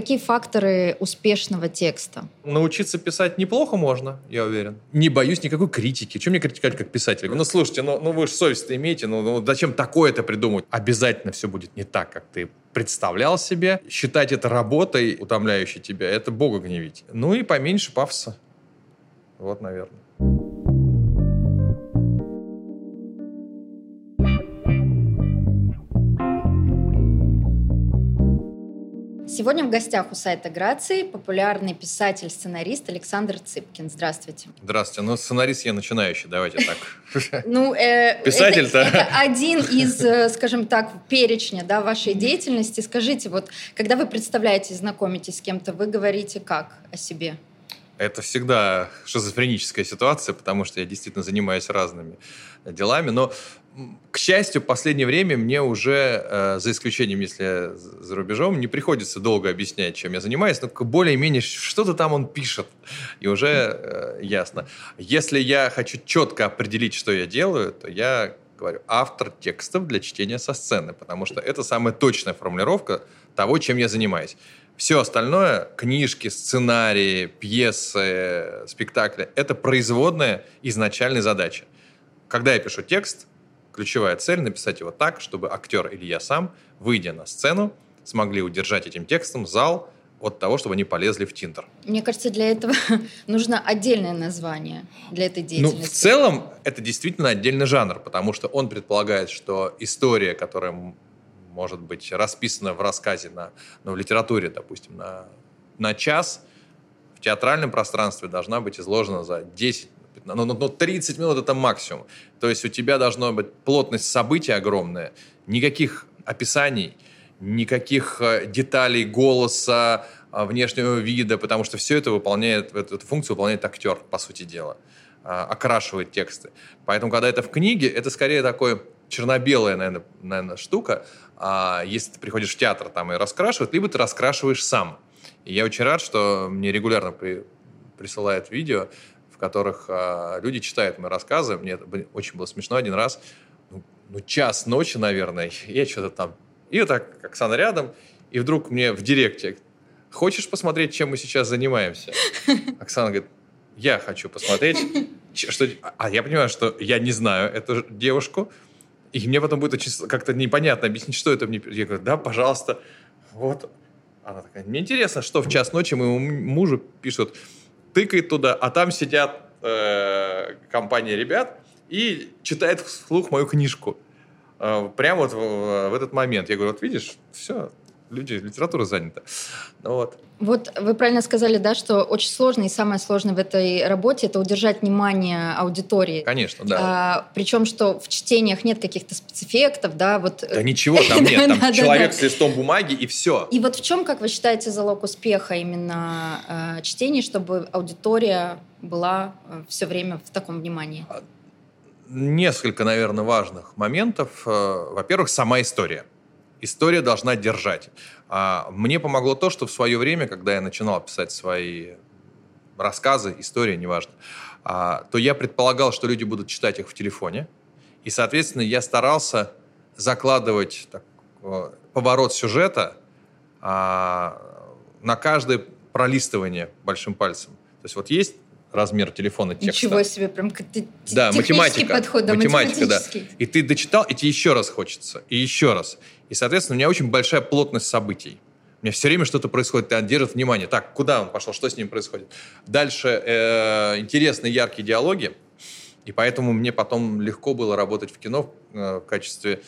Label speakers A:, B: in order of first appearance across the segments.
A: какие факторы успешного текста?
B: Научиться писать неплохо можно, я уверен. Не боюсь никакой критики. Чем мне критиковать как писатель? Ну, слушайте, ну, ну вы же совесть имеете, ну, ну зачем такое-то придумать? Обязательно все будет не так, как ты представлял себе. Считать это работой, утомляющей тебя, это бога гневить. Ну и поменьше пафоса. Вот, наверное.
A: Сегодня в гостях у сайта Грации популярный писатель-сценарист Александр Цыпкин. Здравствуйте.
B: Здравствуйте. Ну, сценарист я начинающий, давайте так.
A: Ну, э, Писатель-то... Один из, э, скажем так, перечня вашей деятельности. Скажите, вот когда вы представляете, знакомитесь с кем-то, вы говорите как о себе?
B: Это всегда шизофреническая ситуация, потому что я действительно занимаюсь разными делами. Но к счастью, в последнее время мне уже, э, за исключением, если за рубежом, не приходится долго объяснять, чем я занимаюсь, но более-менее что-то там он пишет, и уже э, ясно. Если я хочу четко определить, что я делаю, то я говорю автор текстов для чтения со сцены, потому что это самая точная формулировка того, чем я занимаюсь. Все остальное, книжки, сценарии, пьесы, спектакли, это производная изначальной задачи. Когда я пишу текст, Ключевая цель — написать его так, чтобы актер или я сам, выйдя на сцену, смогли удержать этим текстом зал от того, чтобы они полезли в Тиндер.
A: Мне кажется, для этого нужно отдельное название для этой деятельности.
B: Ну, в целом, это действительно отдельный жанр, потому что он предполагает, что история, которая может быть расписана в рассказе, на, ну, в литературе, допустим, на, на час, в театральном пространстве должна быть изложена за 10 ну, ну, ну 30 минут это максимум. То есть у тебя должна быть плотность событий огромная, никаких описаний, никаких э, деталей голоса, э, внешнего вида, потому что все это выполняет, эту функцию выполняет актер, по сути дела, э, окрашивает тексты. Поэтому, когда это в книге, это скорее такой черно-белая, наверное, наверное, штука. А если ты приходишь в театр там и раскрашивают, либо ты раскрашиваешь сам. И я очень рад, что мне регулярно при, присылают видео в которых э, люди читают мои рассказы. Мне это очень было смешно один раз. Ну, ну час ночи, наверное, я что-то там... И вот так Оксана рядом, и вдруг мне в директе «Хочешь посмотреть, чем мы сейчас занимаемся?» Оксана говорит, я хочу посмотреть. Что... А я понимаю, что я не знаю эту девушку, и мне потом будет очень как-то непонятно объяснить, что это мне... Я говорю, да, пожалуйста. Вот. Она такая, мне интересно, что в час ночи моему мужу пишут тыкает туда, а там сидят э, компания ребят и читает вслух мою книжку. Э, прямо вот в, в этот момент. Я говорю, вот видишь, все, люди, литература занята. Ну, вот.
A: Вот вы правильно сказали, да, что очень сложно и самое сложное в этой работе это удержать внимание аудитории.
B: Конечно, да.
A: А, причем, что в чтениях нет каких-то спецэффектов, да, вот.
B: Да ничего там нет, там человек с листом бумаги и все.
A: И вот в чем, как вы считаете, залог успеха именно э, чтений, чтобы аудитория была э, все время в таком внимании? А,
B: несколько, наверное, важных моментов. Э, во-первых, сама история история должна держать. А мне помогло то, что в свое время, когда я начинал писать свои рассказы, истории, неважно, а, то я предполагал, что люди будут читать их в телефоне. И, соответственно, я старался закладывать так, поворот сюжета а, на каждое пролистывание большим пальцем. То есть вот есть размер телефона текста.
A: Ничего себе, прям
B: да, математика,
A: подход,
B: да, математика, да. И ты дочитал, и тебе еще раз хочется, и еще раз. И, соответственно, у меня очень большая плотность событий. У меня все время что-то происходит, ты держит внимание. Так, куда он пошел, что с ним происходит? Дальше э, интересные, яркие диалоги. И поэтому мне потом легко было работать в кино э, в качестве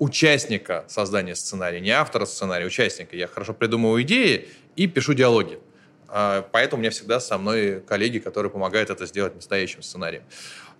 B: участника создания сценария, не автора сценария, участника. Я хорошо придумываю идеи и пишу диалоги. А, поэтому у меня всегда со мной коллеги, которые помогают это сделать настоящим сценарием.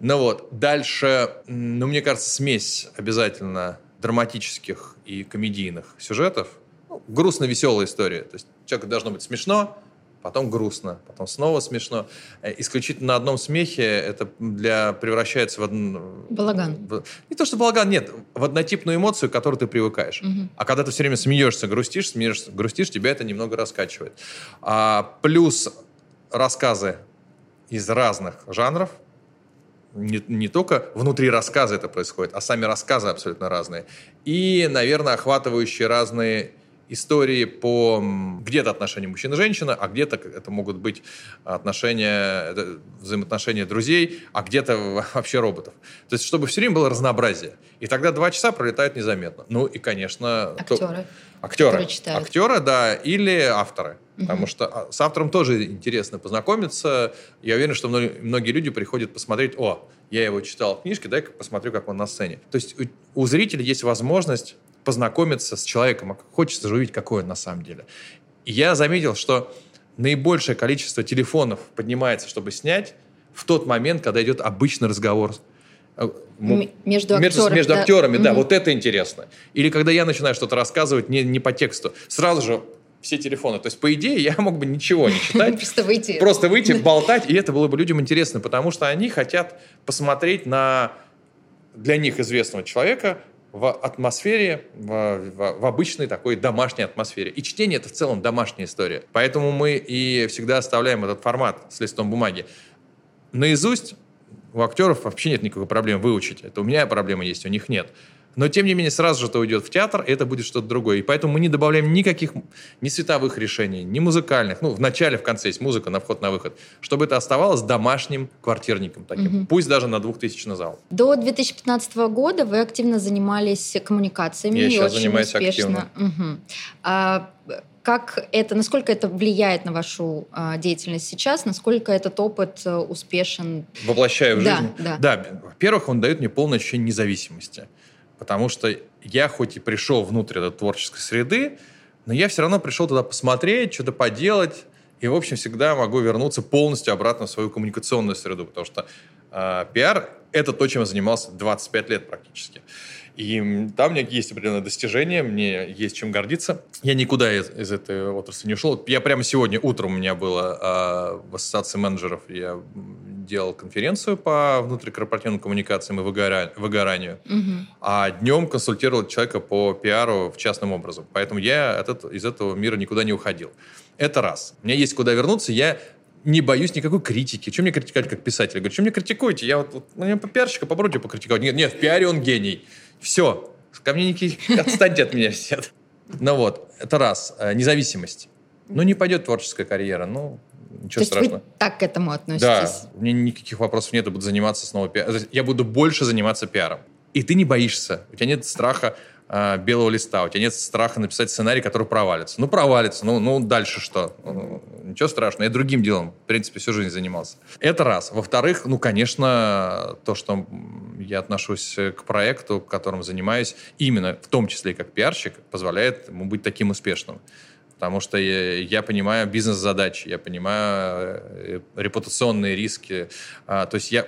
B: Ну вот, дальше, ну, мне кажется, смесь обязательно драматических и комедийных сюжетов. Ну, грустно-веселая история. То есть человеку должно быть смешно, потом грустно, потом снова смешно. Э, исключительно на одном смехе это для превращается в один...
A: Балаган.
B: В, не то, что балаган, нет, в однотипную эмоцию, к которой ты привыкаешь. Угу. А когда ты все время смеешься, грустишь, смеешься, грустишь, тебя это немного раскачивает. А, плюс рассказы из разных жанров, не, не только внутри рассказа это происходит, а сами рассказы абсолютно разные. И, наверное, охватывающие разные истории по где-то отношения мужчины и женщины, а где-то это могут быть отношения, взаимоотношения друзей, а где-то вообще роботов. То есть, чтобы все время было разнообразие. И тогда два часа пролетают незаметно. Ну и, конечно...
A: Актеры.
B: То, актеры. Актеры, да, или авторы. Угу. Потому что а, с автором тоже интересно познакомиться. Я уверен, что многие люди приходят посмотреть, о, я его читал в книжке, дай-ка посмотрю, как он на сцене. То есть у, у зрителя есть возможность познакомиться с человеком, а хочется же увидеть, какой он на самом деле. И я заметил, что наибольшее количество телефонов поднимается, чтобы снять, в тот момент, когда идет обычный разговор
A: э, между, актерами,
B: между да. актерами, да, угу. вот это интересно. Или когда я начинаю что-то рассказывать не, не по тексту, сразу же все телефоны. То есть, по идее, я мог бы ничего не читать.
A: Просто выйти.
B: Просто выйти, болтать, и это было бы людям интересно, потому что они хотят посмотреть на для них известного человека в атмосфере, в, в, в обычной такой домашней атмосфере. И чтение это в целом домашняя история. Поэтому мы и всегда оставляем этот формат с листом бумаги. Наизусть у актеров вообще нет никакой проблемы выучить. Это у меня проблема есть, у них нет. Но, тем не менее, сразу же это уйдет в театр, и это будет что-то другое. И поэтому мы не добавляем никаких ни световых решений, ни музыкальных. Ну, в начале, в конце есть музыка на вход, на выход. Чтобы это оставалось домашним квартирником таким. Угу. Пусть даже на 2000 зал.
A: До 2015 года вы активно занимались коммуникациями. Я сейчас очень занимаюсь успешно. активно. Угу. А, как это, насколько это влияет на вашу а, деятельность сейчас, насколько этот опыт а, успешен?
B: Воплощаю в
A: да,
B: жизнь?
A: Да.
B: Да. Во-первых, он дает мне полное ощущение независимости. Потому что я хоть и пришел внутрь этой творческой среды, но я все равно пришел туда посмотреть, что-то поделать, и, в общем, всегда могу вернуться полностью обратно в свою коммуникационную среду, потому что э, пиар — это то, чем я занимался 25 лет практически. И там у меня есть определенные достижения, мне есть чем гордиться. Я никуда из, из этой отрасли не ушел. Я прямо сегодня утром у меня было э, в ассоциации менеджеров, я делал конференцию по внутрикорпоративным коммуникациям и выгора... выгоранию, угу. а днем консультировал человека по пиару в частном образом. Поэтому я этот, из этого мира никуда не уходил. Это раз. У меня есть куда вернуться, я не боюсь никакой критики. Чем мне критиковать как писатель? Я говорю, что мне критикуете? Я вот, вот мне по пиарщика попробуйте покритиковать. Нет, нет, в пиаре он гений. Все. Ко мне никаких... Отстаньте от меня все. Ну вот, это раз. Э, независимость. Ну, не пойдет творческая карьера. Ну, ничего То страшного.
A: Есть вы так к этому относитесь?
B: Да, у меня никаких вопросов нет, я буду заниматься снова пиаром. Я буду больше заниматься пиаром. И ты не боишься, у тебя нет страха э, белого листа, у тебя нет страха написать сценарий, который провалится. Ну, провалится, ну, ну дальше что? Ну, ничего страшного, я другим делом, в принципе, всю жизнь занимался. Это раз. Во-вторых, ну, конечно, то, что я отношусь к проекту, которым занимаюсь, именно в том числе и как пиарщик, позволяет ему быть таким успешным потому что я, я понимаю бизнес-задачи, я понимаю э, репутационные риски. А, то есть я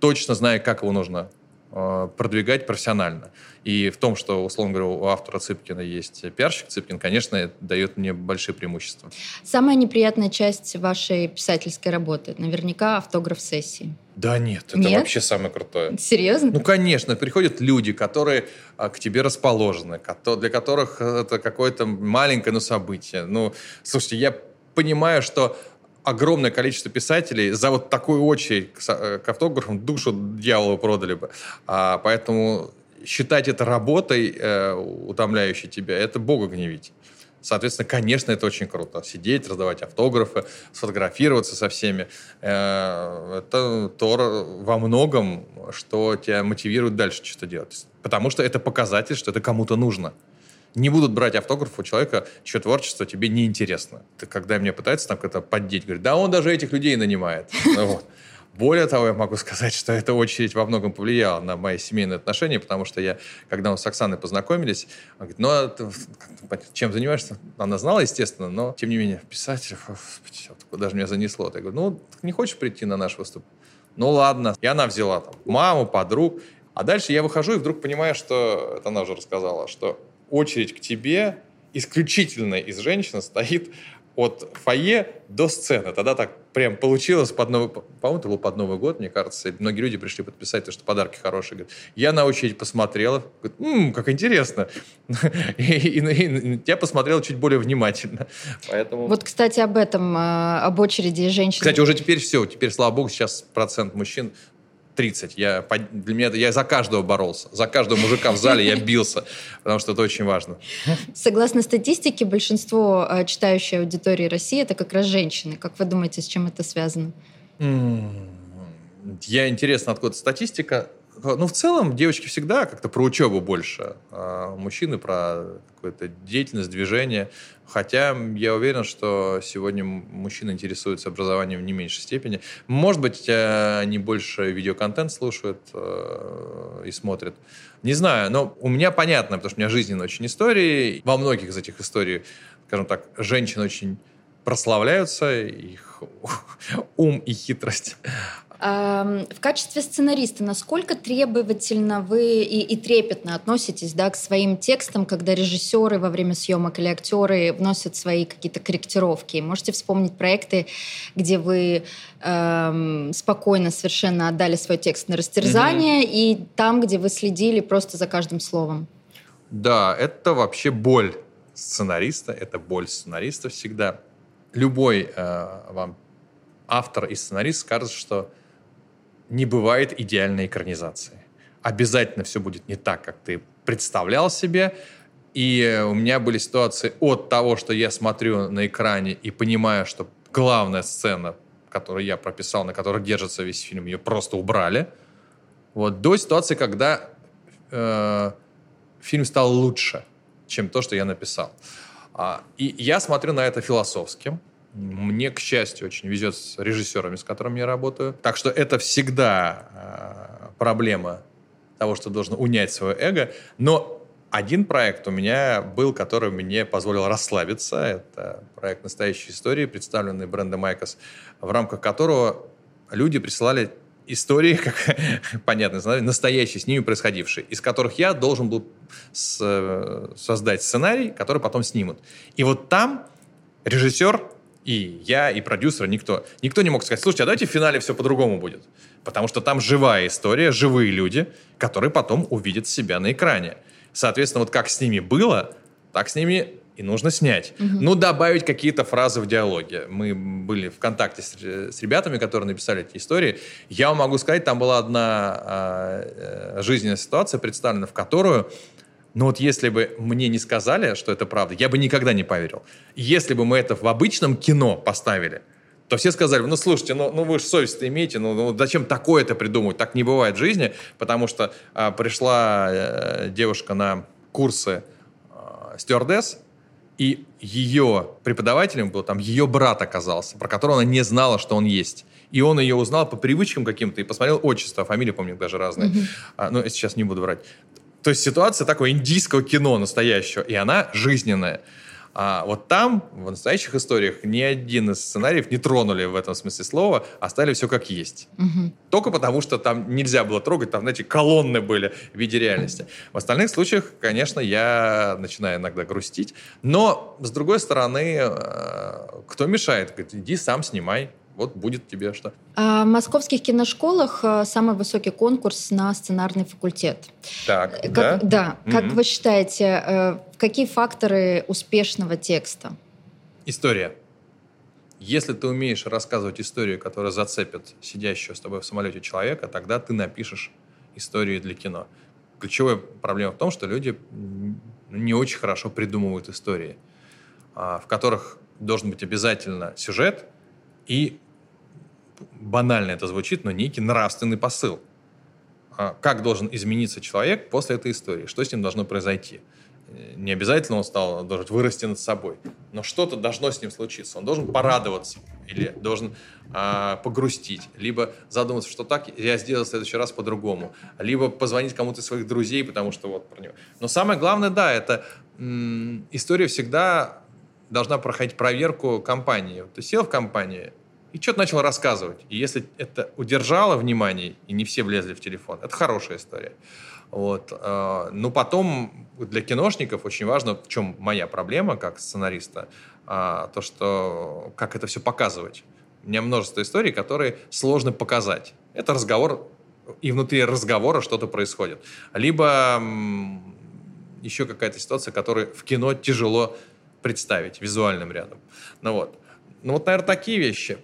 B: точно знаю, как его нужно продвигать профессионально. И в том, что, условно говоря, у автора Цыпкина есть пиарщик Цыпкин, конечно, дает мне большие преимущества.
A: Самая неприятная часть вашей писательской работы? Наверняка автограф сессии.
B: Да нет, это нет? вообще самое крутое.
A: Серьезно?
B: Ну, конечно, приходят люди, которые а, к тебе расположены, для которых это какое-то маленькое, но событие. Ну, слушайте, я понимаю, что огромное количество писателей за вот такую очередь к, э, автографам душу дьяволу продали бы. А, поэтому считать это работой, э, утомляющей тебя, это Бога гневить. Соответственно, конечно, это очень круто. Сидеть, раздавать автографы, сфотографироваться со всеми. Э, это то во многом, что тебя мотивирует дальше что-то делать. Потому что это показатель, что это кому-то нужно. Не будут брать автограф у человека, чье творчество тебе неинтересно. Ты, когда мне пытаются там как-то поддеть, говорит, да он даже этих людей нанимает. Ну. Более того, я могу сказать, что эта очередь во многом повлияла на мои семейные отношения, потому что я, когда мы с Оксаной познакомились, она говорит, ну, а ты чем занимаешься? Она знала, естественно, но, тем не менее, писатель, куда же меня занесло? Я говорю, ну, не хочешь прийти на наш выступ? Ну, ладно. И она взяла там маму, подруг. А дальше я выхожу и вдруг понимаю, что, это она уже рассказала, что очередь к тебе исключительно из женщин стоит от фойе до сцены. Тогда так прям получилось под Новый... По-моему, это был под Новый год, мне кажется. И многие люди пришли подписать, то, что подарки хорошие. Говорят, я на очередь посмотрела. Говорит, М, как интересно. И, и, и, я посмотрел чуть более внимательно. Поэтому...
A: Вот, кстати, об этом, а, об очереди женщин.
B: Кстати, уже теперь все. Теперь, слава богу, сейчас процент мужчин 30. Я, для меня я за каждого боролся. За каждого мужика в зале я бился, потому что это очень важно.
A: Согласно статистике, большинство э, читающей аудитории России это как раз женщины. Как вы думаете, с чем это связано?
B: Я интересно, откуда статистика. Ну, в целом, девочки всегда как-то про учебу больше, а мужчины про какую-то деятельность, движение. Хотя я уверен, что сегодня мужчины интересуются образованием в не меньшей степени. Может быть, э, они больше видеоконтент слушают э, и смотрят. Не знаю, но у меня понятно, потому что у меня жизненная очень история. Во многих из этих историй, скажем так, женщины очень прославляются, их ум и хитрость.
A: В качестве сценариста, насколько требовательно вы и, и трепетно относитесь да, к своим текстам, когда режиссеры во время съемок или актеры вносят свои какие-то корректировки? Можете вспомнить проекты, где вы эм, спокойно совершенно отдали свой текст на растерзание, mm-hmm. и там, где вы следили просто за каждым словом?
B: Да, это вообще боль сценариста, это боль сценариста всегда. Любой э, вам автор и сценарист скажет, что не бывает идеальной экранизации. Обязательно все будет не так, как ты представлял себе. И у меня были ситуации от того, что я смотрю на экране и понимаю, что главная сцена, которую я прописал, на которой держится весь фильм, ее просто убрали. Вот, до ситуации, когда э, фильм стал лучше, чем то, что я написал. А, и я смотрю на это философски. Мне, к счастью, очень везет с режиссерами, с которыми я работаю. Так что это всегда э, проблема того, что должен унять свое эго. Но один проект у меня был, который мне позволил расслабиться. Это проект «Настоящие истории», представленный брендом Майкос, в рамках которого люди присылали истории, как понятно, настоящие, с ними происходившие, из которых я должен был с, э, создать сценарий, который потом снимут. И вот там режиссер и я, и продюсер, никто. Никто не мог сказать, слушайте, а давайте в финале все по-другому будет. Потому что там живая история, живые люди, которые потом увидят себя на экране. Соответственно, вот как с ними было, так с ними и нужно снять. Угу. Ну, добавить какие-то фразы в диалоге. Мы были в контакте с, с ребятами, которые написали эти истории. Я вам могу сказать, там была одна а, э, жизненная ситуация представлена, в которую но вот если бы мне не сказали, что это правда, я бы никогда не поверил. Если бы мы это в обычном кино поставили, то все сказали, ну, слушайте, ну, ну вы же совесть имеете, ну, ну зачем такое-то придумывать? Так не бывает в жизни, потому что а, пришла э, девушка на курсы э, стюардесс, и ее преподавателем был там ее брат оказался, про которого она не знала, что он есть. И он ее узнал по привычкам каким-то и посмотрел отчество, фамилии, помню, даже разные. Mm-hmm. А, ну, сейчас не буду врать. То есть ситуация такого индийского кино настоящего, и она жизненная. А вот там, в настоящих историях, ни один из сценариев не тронули в этом смысле слова, оставили все как есть. Угу. Только потому, что там нельзя было трогать, там, знаете, колонны были в виде реальности. В остальных случаях, конечно, я начинаю иногда грустить. Но, с другой стороны, э, кто мешает? Говорит, иди сам снимай, вот будет тебе что.
A: А в московских киношколах э, самый высокий конкурс на сценарный факультет.
B: Так,
A: как, да? Да. mm Как вы считаете, э, какие факторы успешного текста?
B: История. Если ты умеешь рассказывать историю, которая зацепит сидящего с тобой в самолете человека, тогда ты напишешь историю для кино. Ключевая проблема в том, что люди не очень хорошо придумывают истории, а, в которых должен быть обязательно сюжет и банально это звучит, но некий нравственный посыл. А как должен измениться человек после этой истории? Что с ним должно произойти? Не обязательно он стал, должен вырасти над собой, но что-то должно с ним случиться. Он должен порадоваться или должен а, погрустить, либо задуматься, что так я сделал в следующий раз по-другому, либо позвонить кому-то из своих друзей, потому что вот про него. Но самое главное, да, это м- история всегда должна проходить проверку компании. Ты сел в компании, и что-то начал рассказывать. И если это удержало внимание, и не все влезли в телефон, это хорошая история. Вот. Э, но потом для киношников очень важно, в чем моя проблема как сценариста, а, то, что как это все показывать. У меня множество историй, которые сложно показать. Это разговор, и внутри разговора что-то происходит. Либо еще какая-то ситуация, которую в кино тяжело представить визуальным рядом. Ну вот. Ну вот, наверное, такие вещи.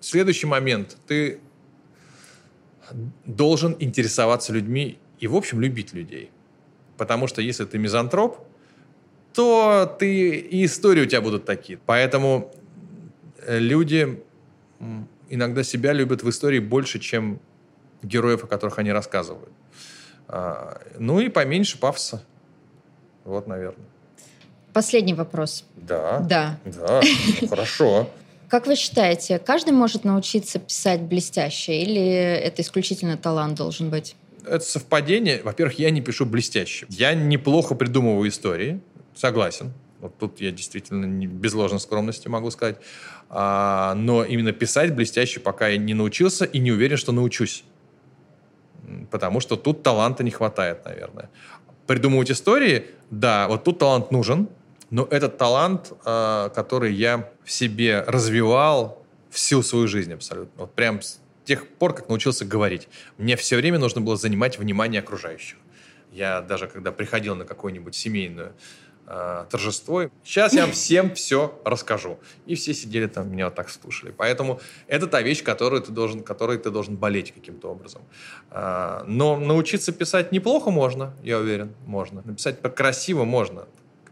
B: Следующий момент. Ты должен интересоваться людьми и, в общем, любить людей. Потому что если ты мизантроп, то ты и истории у тебя будут такие. Поэтому э, люди иногда себя любят в истории больше, чем героев, о которых они рассказывают. А, ну и поменьше пафоса. Вот, наверное.
A: Последний вопрос.
B: Да.
A: Да.
B: Да, ну, хорошо.
A: Как вы считаете, каждый может научиться писать блестяще или это исключительно талант должен быть?
B: Это совпадение. Во-первых, я не пишу блестяще. Я неплохо придумываю истории, согласен. Вот тут я действительно без ложной скромности могу сказать. А, но именно писать блестяще пока я не научился и не уверен, что научусь. Потому что тут таланта не хватает, наверное. Придумывать истории, да, вот тут талант нужен, но этот талант, а, который я в себе развивал всю свою жизнь абсолютно. Вот прям с тех пор, как научился говорить. Мне все время нужно было занимать внимание окружающих. Я даже когда приходил на какую-нибудь семейную э, торжество. Сейчас я всем все расскажу. И все сидели там, меня вот так слушали. Поэтому это та вещь, которую ты должен, которой ты должен болеть каким-то образом. Э, но научиться писать неплохо можно, я уверен, можно. Написать красиво можно.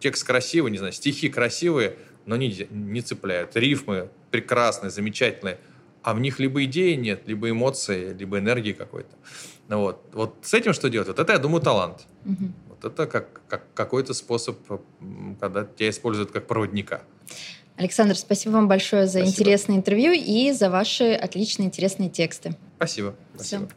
B: Текст красивый, не знаю, стихи красивые, но не, не цепляют. Рифмы прекрасные, замечательные, а в них либо идеи нет, либо эмоции, либо энергии какой-то. Ну вот. вот с этим что делать? Вот это, я думаю, талант. Угу. Вот это как, как какой-то способ, когда тебя используют как проводника.
A: Александр, спасибо вам большое за спасибо. интересное интервью и за ваши отличные интересные тексты.
B: Спасибо. спасибо.
A: Все.